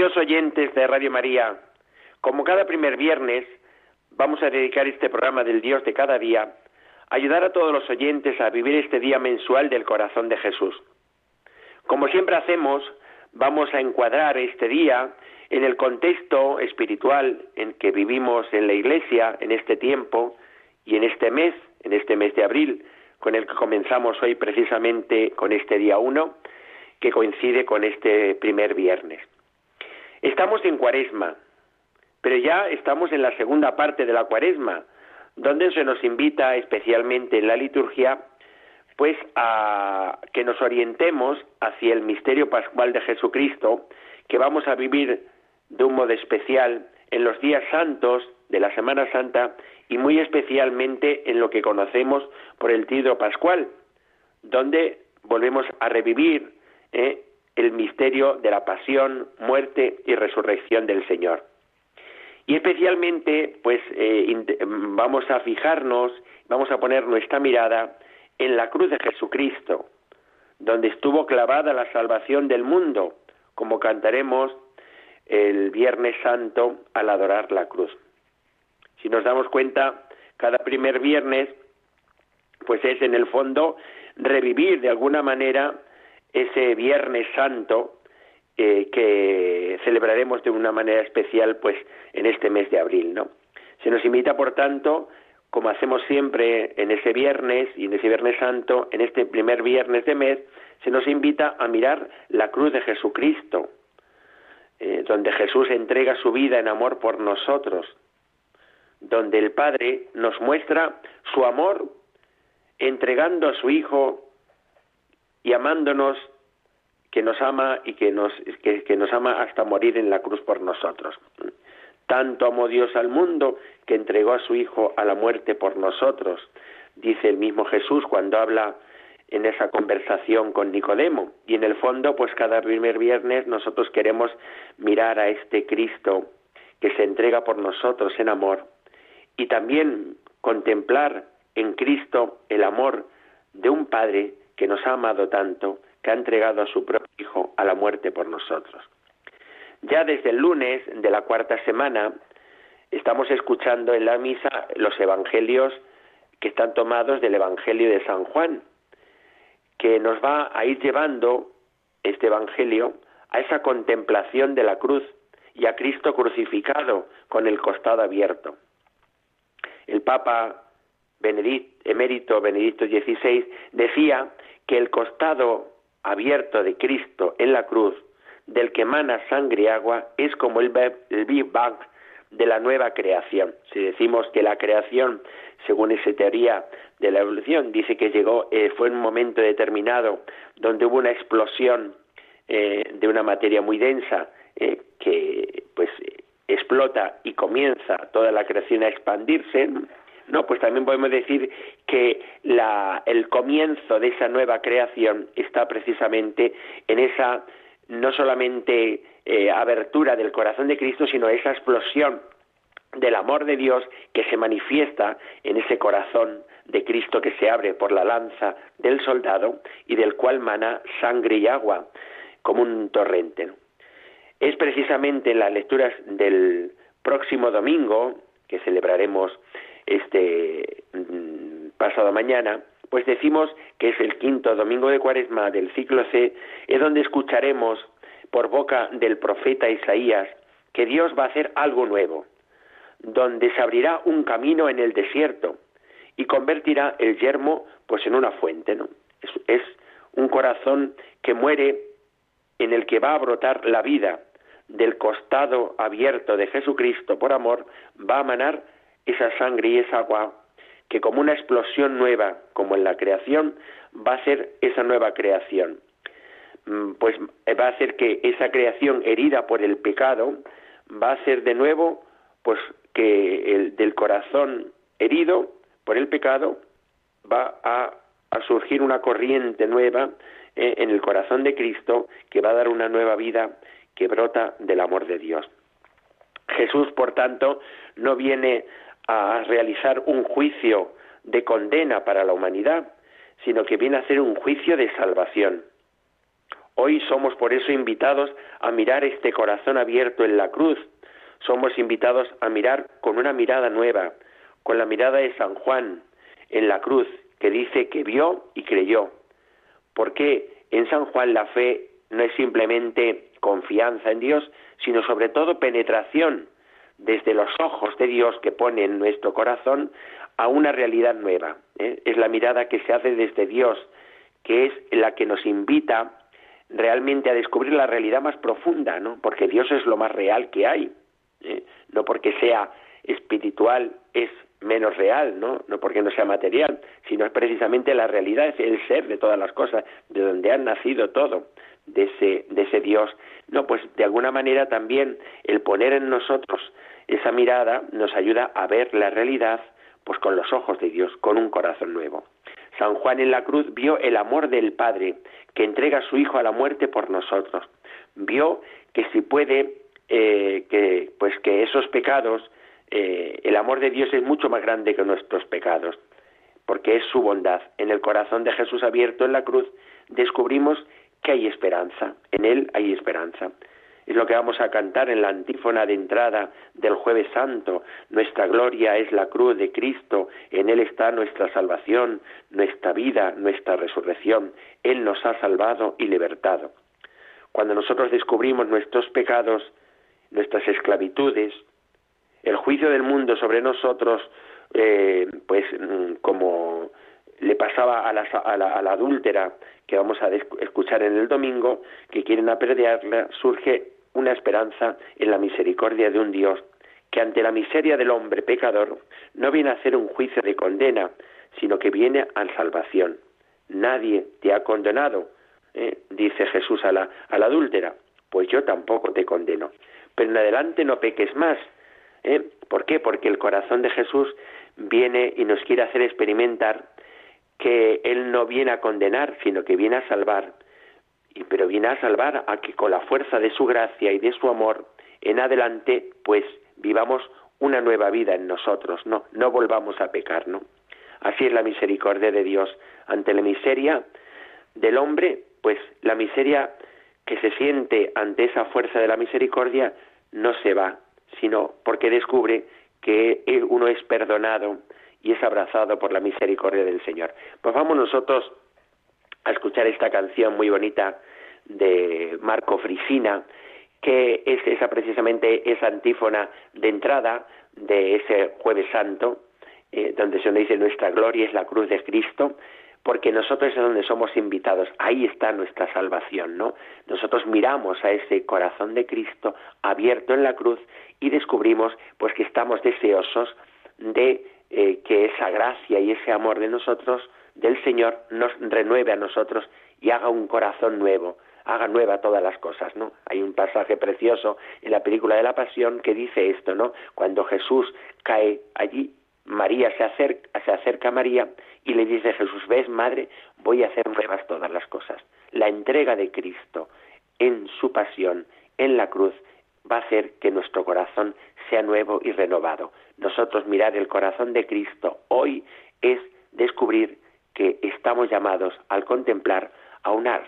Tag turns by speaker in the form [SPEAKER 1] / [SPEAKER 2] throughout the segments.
[SPEAKER 1] Queridos oyentes de Radio María, como cada primer viernes, vamos a dedicar este programa del Dios de cada día a ayudar a todos los oyentes a vivir este día mensual del corazón de Jesús. Como siempre hacemos, vamos a encuadrar este día en el contexto espiritual en que vivimos en la Iglesia en este tiempo y en este mes, en este mes de abril, con el que comenzamos hoy precisamente con este día 1, que coincide con este primer viernes. Estamos en cuaresma, pero ya estamos en la segunda parte de la cuaresma, donde se nos invita especialmente en la liturgia pues a que nos orientemos hacia el misterio pascual de Jesucristo, que vamos a vivir de un modo especial en los días santos de la Semana Santa y muy especialmente en lo que conocemos por el Tidro Pascual, donde volvemos a revivir eh, el misterio de la pasión, muerte y resurrección del Señor. Y especialmente, pues eh, vamos a fijarnos, vamos a poner nuestra mirada en la cruz de Jesucristo, donde estuvo clavada la salvación del mundo, como cantaremos el Viernes Santo al adorar la cruz. Si nos damos cuenta, cada primer viernes, pues es en el fondo revivir de alguna manera ese Viernes Santo eh, que celebraremos de una manera especial pues en este mes de abril, ¿no? Se nos invita, por tanto, como hacemos siempre en ese viernes y en ese Viernes Santo, en este primer viernes de mes, se nos invita a mirar la cruz de Jesucristo, eh, donde Jesús entrega su vida en amor por nosotros, donde el Padre nos muestra su amor entregando a su Hijo y amándonos que nos ama y que nos, que, nos ama hasta morir en la cruz por nosotros. Tanto amó Dios al mundo que entregó a su Hijo a la muerte por nosotros, dice el mismo Jesús cuando habla en esa conversación con Nicodemo. Y en el fondo, pues cada primer viernes nosotros queremos mirar a este Cristo que se entrega por nosotros en amor y también contemplar en Cristo el amor de un Padre que nos ha amado tanto, que ha entregado a su propio Hijo a la muerte por nosotros. Ya desde el lunes de la cuarta semana estamos escuchando en la misa los evangelios que están tomados del Evangelio de San Juan, que nos va a ir llevando este Evangelio a esa contemplación de la cruz y a Cristo crucificado con el costado abierto. El Papa Benedict, emérito Benedicto XVI decía que el costado abierto de Cristo en la cruz, del que emana sangre y agua, es como el, Big Bang de la nueva creación. Si decimos que la creación, según esa teoría de la evolución, dice que llegó, eh, fue en un momento determinado donde hubo una explosión eh, de una materia muy densa eh, que pues explota y comienza toda la creación a expandirse, no, pues también podemos decir que el comienzo de esa nueva creación está precisamente en esa no solamente eh, abertura del corazón de Cristo, sino esa explosión del amor de Dios que se manifiesta en ese corazón de Cristo que se abre por la lanza del soldado y del cual mana sangre y agua como un torrente. Es precisamente en las lecturas del próximo domingo, que celebraremos este mm, pasado mañana, pues decimos que es el quinto domingo de cuaresma del ciclo C, es donde escucharemos por boca del profeta Isaías que Dios va a hacer algo nuevo, donde se abrirá un camino en el desierto y convertirá el yermo pues en una fuente. Es, es un corazón que muere en el que va a brotar la vida del costado abierto de Jesucristo por amor, va a manar esa sangre y esa agua que como una explosión nueva, como en la creación, va a ser esa nueva creación. mm, pues va a hacer que esa creación herida por el pecado va a hacer de nuevo pues que el del corazón herido por el pecado va a, surgir una corriente nueva eh, en el corazón de Cristo que va a dar una nueva vida que brota del amor de Dios. Jesús, por tanto, no viene a realizar un juicio de condena para la humanidad, sino que viene a hacer un juicio de salvación. Hoy somos por eso invitados a mirar este corazón abierto en la cruz. Somos invitados a mirar con una mirada nueva, con la mirada de San Juan en la cruz, que dice que vio y creyó. Porque en San Juan la fe no es simplemente confianza en Dios, sino sobre todo penetración desde los ojos de Dios que pone en nuestro corazón a una realidad nueva. ¿eh? Es la mirada que se hace desde Dios, que es la que nos invita realmente a descubrir la realidad más profunda, ¿no? Porque Dios es lo más real que hay, ¿eh? no porque sea espiritual es menos real, ¿no? No porque no sea material, sino es precisamente la realidad, es el ser de todas las cosas, de donde han nacido todo, de ese, de ese Dios. No, pues de alguna manera también el poner en nosotros esa mirada nos ayuda a ver la realidad pues con los ojos de Dios, con un corazón nuevo. San Juan en la cruz vio el amor del Padre que entrega a su Hijo a la muerte por nosotros. Vio que si puede, eh, que, pues que esos pecados, eh, el amor de Dios es mucho más grande que nuestros pecados, porque es su bondad. En el corazón de Jesús abierto en la cruz descubrimos que hay esperanza, en Él hay esperanza. Es lo que vamos a cantar en la antífona de entrada del jueves santo. Nuestra gloria es la cruz de Cristo, en Él está nuestra salvación, nuestra vida, nuestra resurrección. Él nos ha salvado y libertado. Cuando nosotros descubrimos nuestros pecados, nuestras esclavitudes, el juicio del mundo sobre nosotros, eh, pues mm, como le pasaba a la, a, la, a la, adúltera que vamos a escuchar en el domingo, que quieren apedrearla, surge una esperanza en la misericordia de un Dios que ante la miseria del hombre pecador no viene a hacer un juicio de condena, sino que viene a salvación. Nadie te ha condenado, ¿eh? dice Jesús a la, a la adúltera, pues yo tampoco te condeno. Pero en adelante no peques más. ¿eh? ¿Por qué? Porque el corazón de Jesús viene y nos quiere hacer experimentar que Él no viene a condenar, sino que viene a salvar, y pero viene a salvar a que con la fuerza de su gracia y de su amor, en adelante, pues vivamos una nueva vida en nosotros, no, no volvamos a pecar, ¿no? Así es la misericordia de Dios. Ante la miseria del hombre, pues la miseria que se siente ante esa fuerza de la misericordia no se va, sino porque descubre que uno es perdonado, y es abrazado por la misericordia del Señor. Pues vamos nosotros a escuchar esta canción muy bonita de Marco Frisina, que es esa precisamente esa antífona de entrada de ese jueves santo, eh, donde se nos dice nuestra gloria es la cruz de Cristo, porque nosotros es donde somos invitados, ahí está nuestra salvación, ¿no? Nosotros miramos a ese corazón de Cristo abierto en la cruz y descubrimos pues que estamos deseosos de eh, que esa gracia y ese amor de nosotros, del Señor, nos renueve a nosotros y haga un corazón nuevo, haga nueva todas las cosas, ¿no? Hay un pasaje precioso en la película de la Pasión que dice esto, ¿no? Cuando Jesús cae allí, María se acerca, se acerca a María y le dice Jesús, ves, madre, voy a hacer nuevas todas las cosas. La entrega de Cristo en su pasión, en la cruz, va a hacer que nuestro corazón sea nuevo y renovado. Nosotros mirar el corazón de Cristo hoy es descubrir que estamos llamados al contemplar a una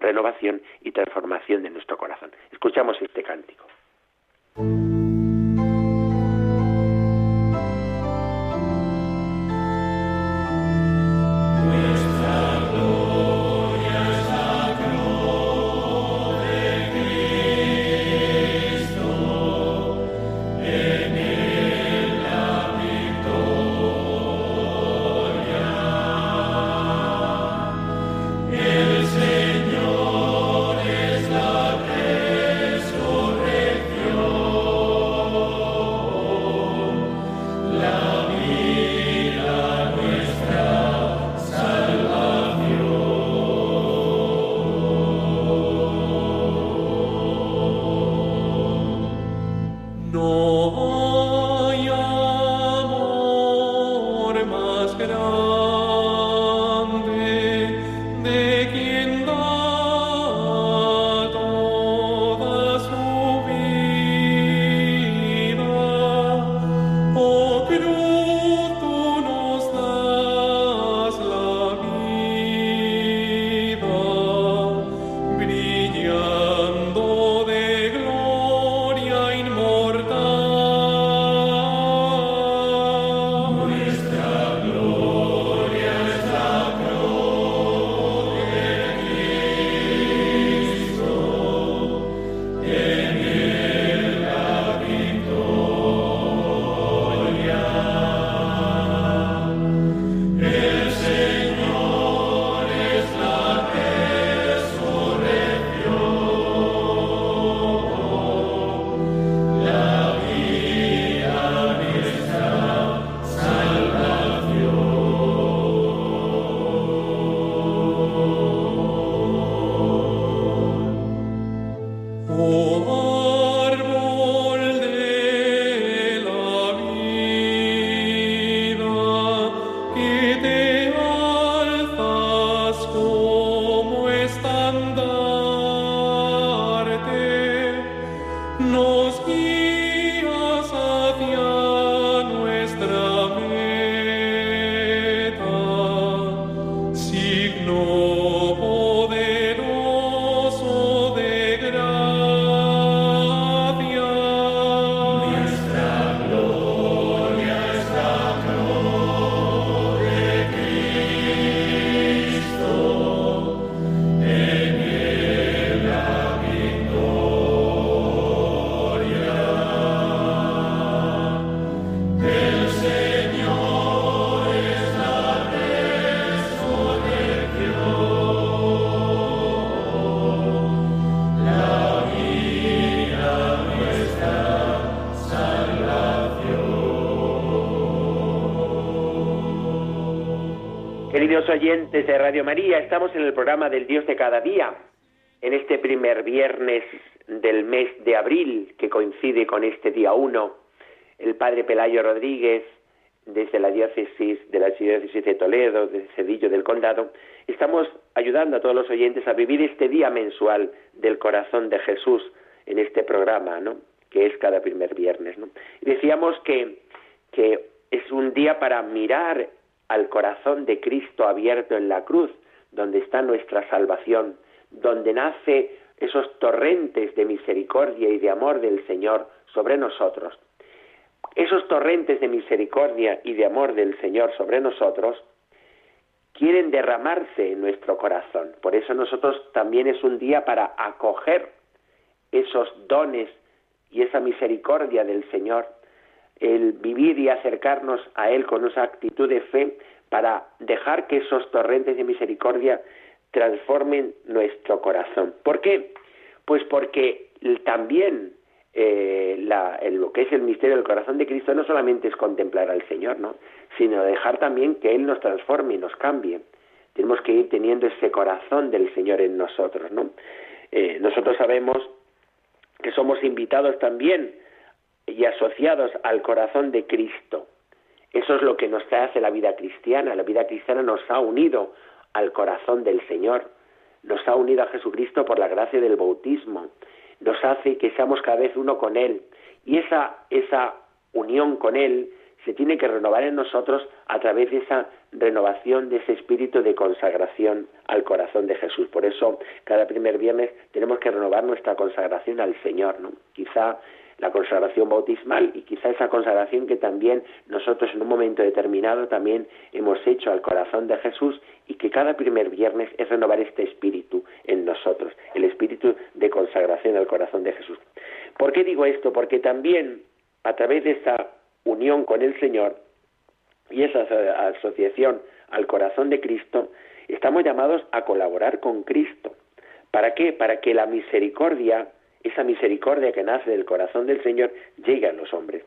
[SPEAKER 1] renovación y transformación de nuestro corazón. Escuchamos este cántico. Queridos oyentes de Radio María, estamos en el programa del Dios de cada día, en este primer viernes del mes de abril, que coincide con este día 1. El padre Pelayo Rodríguez, desde la diócesis de la diócesis de Toledo, de Cedillo del Condado, estamos ayudando a todos los oyentes a vivir este día mensual del corazón de Jesús en este programa, ¿no? que es cada primer viernes. ¿no? Decíamos que, que es un día para mirar al corazón de Cristo abierto en la cruz, donde está nuestra salvación, donde nace esos torrentes de misericordia y de amor del Señor sobre nosotros. Esos torrentes de misericordia y de amor del Señor sobre nosotros quieren derramarse en nuestro corazón. Por eso nosotros también es un día para acoger esos dones y esa misericordia del Señor el vivir y acercarnos a Él con esa actitud de fe para dejar que esos torrentes de misericordia transformen nuestro corazón. ¿Por qué? Pues porque también eh, lo que es el misterio del corazón de Cristo no solamente es contemplar al Señor, ¿no? sino dejar también que Él nos transforme y nos cambie. Tenemos que ir teniendo ese corazón del Señor en nosotros. ¿no? Eh, nosotros sabemos que somos invitados también y asociados al corazón de Cristo. Eso es lo que nos hace la vida cristiana. La vida cristiana nos ha unido al corazón del Señor, nos ha unido a Jesucristo por la gracia del bautismo, nos hace que seamos cada vez uno con Él. Y esa, esa unión con Él se tiene que renovar en nosotros a través de esa renovación, de ese espíritu de consagración al corazón de Jesús. Por eso, cada primer viernes tenemos que renovar nuestra consagración al Señor. ¿no? Quizá la consagración bautismal y quizá esa consagración que también nosotros en un momento determinado también hemos hecho al corazón de Jesús y que cada primer viernes es renovar este espíritu en nosotros, el espíritu de consagración al corazón de Jesús. ¿Por qué digo esto? Porque también a través de esa unión con el Señor y esa asociación al corazón de Cristo, estamos llamados a colaborar con Cristo. ¿Para qué? Para que la misericordia esa misericordia que nace del corazón del Señor llega a los hombres.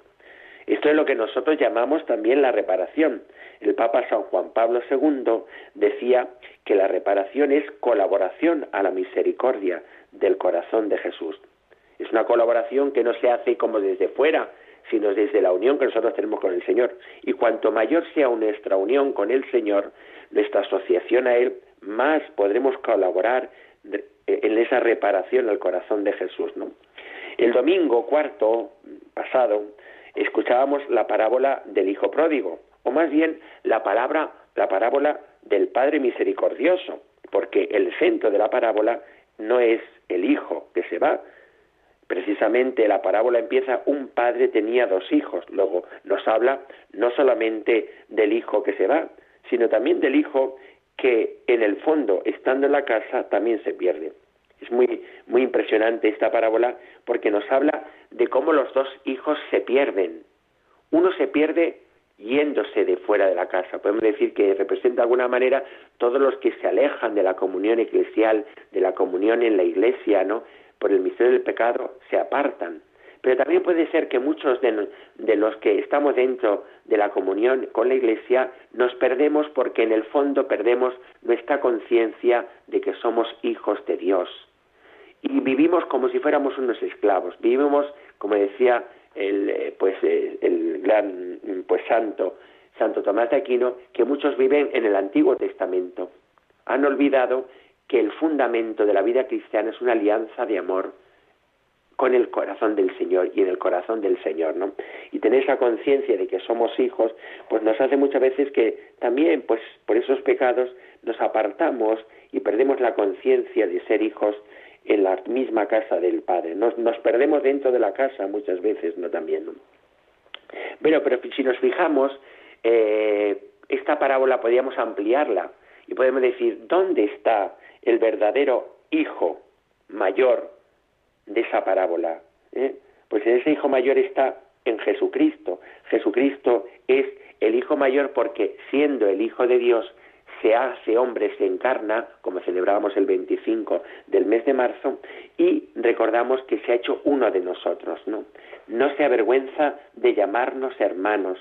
[SPEAKER 1] Esto es lo que nosotros llamamos también la reparación. El Papa San Juan Pablo II decía que la reparación es colaboración a la misericordia del corazón de Jesús. Es una colaboración que no se hace como desde fuera, sino desde la unión que nosotros tenemos con el Señor. Y cuanto mayor sea nuestra unión con el Señor, nuestra asociación a Él, más podremos colaborar en esa reparación al corazón de Jesús. ¿no? El domingo cuarto pasado escuchábamos la parábola del Hijo Pródigo, o más bien la palabra, la parábola del Padre Misericordioso, porque el centro de la parábola no es el hijo que se va. Precisamente la parábola empieza, un padre tenía dos hijos. Luego nos habla no solamente del hijo que se va, sino también del hijo que en el fondo, estando en la casa, también se pierde. Es muy, muy impresionante esta parábola porque nos habla de cómo los dos hijos se pierden. Uno se pierde yéndose de fuera de la casa. Podemos decir que representa de alguna manera todos los que se alejan de la comunión eclesial, de la comunión en la iglesia, ¿no? Por el misterio del pecado, se apartan. Pero también puede ser que muchos de, los que estamos dentro de la comunión con la Iglesia nos perdemos porque en el fondo perdemos nuestra conciencia de que somos hijos de Dios. Vivimos como si fuéramos unos esclavos. Vivimos, como decía el, eh, pues, eh, el gran pues, santo, Santo Tomás de Aquino, que muchos viven en el Antiguo Testamento. Han olvidado que el fundamento de la vida cristiana es una alianza de amor con el corazón del Señor y en el corazón del Señor, ¿no? Y tener esa conciencia de que somos hijos, pues nos hace muchas veces que también, pues por esos pecados, nos apartamos y perdemos la conciencia de ser hijos en la misma casa del Padre. Nos, nos perdemos dentro de la casa muchas veces, ¿no? También, ¿no? Bueno, pero si nos fijamos, eh, esta parábola podríamos ampliarla y podemos decir, ¿dónde está el verdadero hijo mayor de esa parábola. ¿eh? Pues ese hijo mayor está en Jesucristo. Jesucristo es el hijo mayor porque siendo el hijo de Dios se hace hombre, se encarna, como celebrábamos el 25 del mes de marzo, y recordamos que se ha hecho uno de nosotros, ¿no? No se avergüenza de llamarnos hermanos.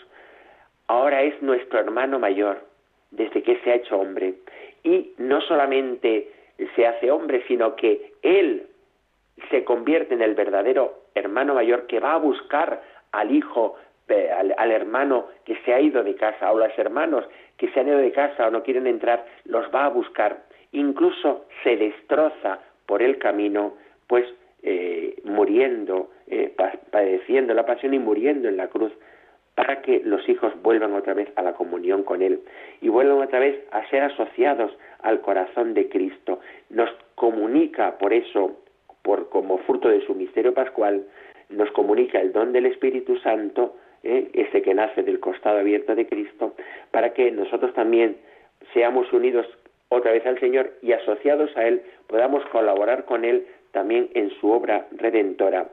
[SPEAKER 1] Ahora es nuestro hermano mayor. desde que se ha hecho hombre. Y no solamente se hace hombre, sino que Él se convierte en el verdadero hermano mayor que va a buscar al hijo, al, al, hermano que se ha ido de casa, o los hermanos que se han ido de casa o no quieren entrar, los va a buscar. Incluso se destroza por el camino, pues eh, muriendo, eh, padeciendo la pasión y muriendo en la cruz, para que los hijos vuelvan otra vez a la comunión con Él y vuelvan otra vez a ser asociados al corazón de Cristo. Nos comunica por eso, por como fruto de su misterio pascual, nos comunica el don del Espíritu Santo, eh, ese que nace del costado abierto de Cristo, para que nosotros también seamos unidos otra vez al Señor y asociados a Él podamos colaborar con Él también en su obra redentora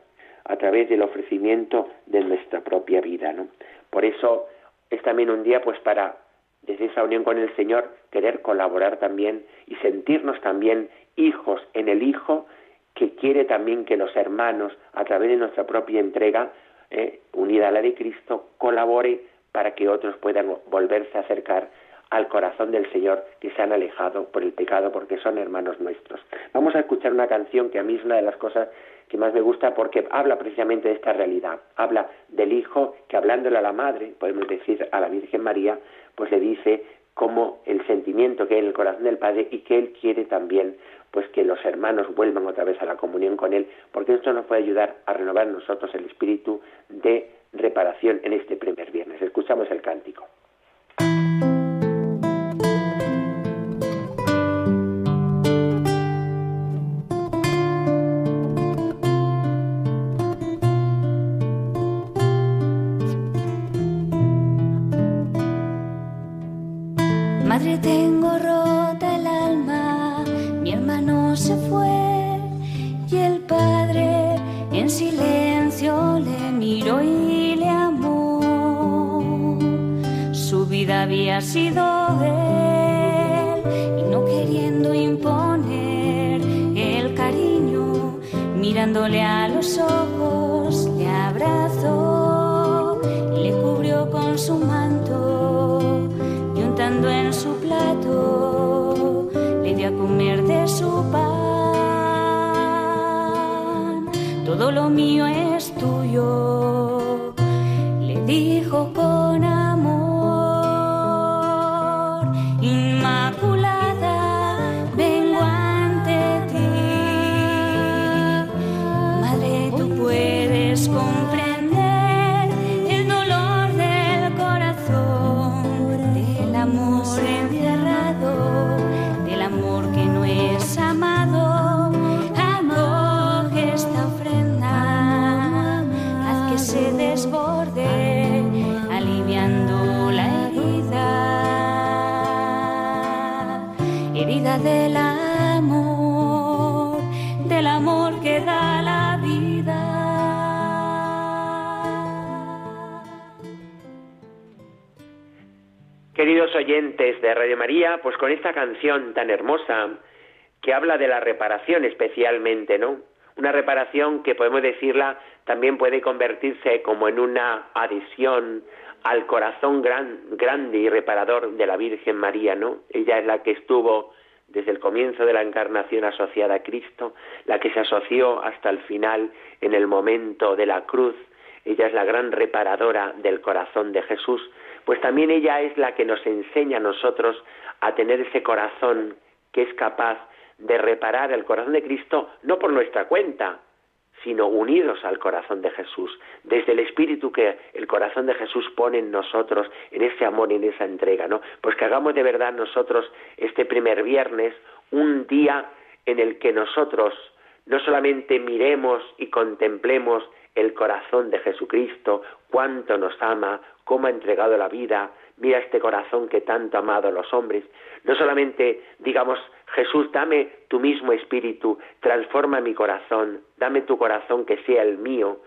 [SPEAKER 1] a través del ofrecimiento de nuestra propia vida. ¿no? Por eso es también un día pues para desde esa unión con el Señor querer colaborar también y sentirnos también hijos en el Hijo que quiere también que los hermanos a través de nuestra propia entrega eh, unida a la de Cristo colabore para que otros puedan volverse a acercar al corazón del Señor que se han alejado por el pecado porque son hermanos nuestros. Vamos a escuchar una canción que a mí es una de las cosas que más me gusta porque habla precisamente de esta realidad. Habla del Hijo que hablándole a la Madre, podemos decir a la Virgen María, pues le dice como el sentimiento que hay en el corazón del Padre y que Él quiere también pues que los hermanos vuelvan otra vez a la comunión con Él, porque esto nos puede ayudar a renovar nosotros el espíritu de reparación en este primer viernes. Escuchamos el cántico.
[SPEAKER 2] Todo lo mío es tuyo, le dijo con
[SPEAKER 1] Queridos oyentes de Radio María, pues con esta canción tan hermosa que habla de la reparación especialmente, ¿no? Una reparación que podemos decirla también puede convertirse como en una adhesión al corazón gran, grande y reparador de la Virgen María, ¿no? Ella es la que estuvo desde el comienzo de la encarnación asociada a Cristo, la que se asoció hasta el final en el momento de la cruz. Ella es la gran reparadora del corazón de Jesús, pues también ella es la que nos enseña a nosotros a tener ese corazón que es capaz de reparar el corazón de Cristo, no por nuestra cuenta, sino unidos al corazón de Jesús, desde el espíritu que el corazón de Jesús pone en nosotros, en ese amor en esa entrega, ¿no? Pues que hagamos de verdad nosotros este primer viernes un día en el que nosotros no solamente miremos y contemplemos el corazón de Jesucristo, cuánto nos ama, cómo ha entregado la vida, mira este corazón que tanto ha amado a los hombres. No solamente digamos, Jesús, dame tu mismo espíritu, transforma mi corazón, dame tu corazón que sea el mío,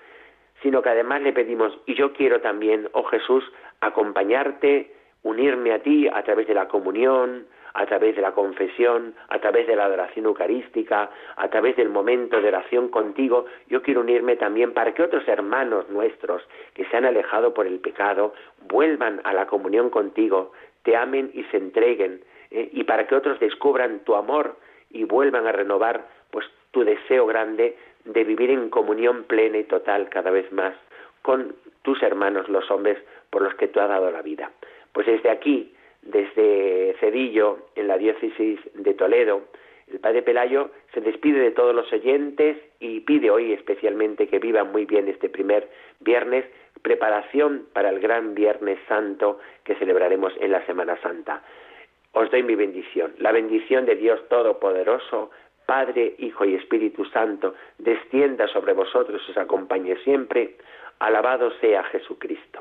[SPEAKER 1] sino que además le pedimos, y yo quiero también, oh Jesús, acompañarte, unirme a ti a través de la comunión, a través de la confesión, a través de la adoración eucarística, a través del momento de oración contigo, yo quiero unirme también para que otros hermanos nuestros que se han alejado por el pecado vuelvan a la comunión contigo, te amen y se entreguen, ¿eh? y para que otros descubran tu amor y vuelvan a renovar pues tu deseo grande de vivir en comunión plena y total cada vez más con tus hermanos los hombres por los que tú has dado la vida. Pues desde aquí, desde Cedillo, en la diócesis de Toledo, el padre Pelayo se despide de todos los oyentes y pide hoy especialmente que vivan muy bien este primer viernes, preparación para el gran Viernes Santo que celebraremos en la Semana Santa. Os doy mi bendición, la bendición de Dios Todopoderoso, Padre, Hijo y Espíritu Santo, descienda sobre vosotros y os acompañe siempre. Alabado sea Jesucristo.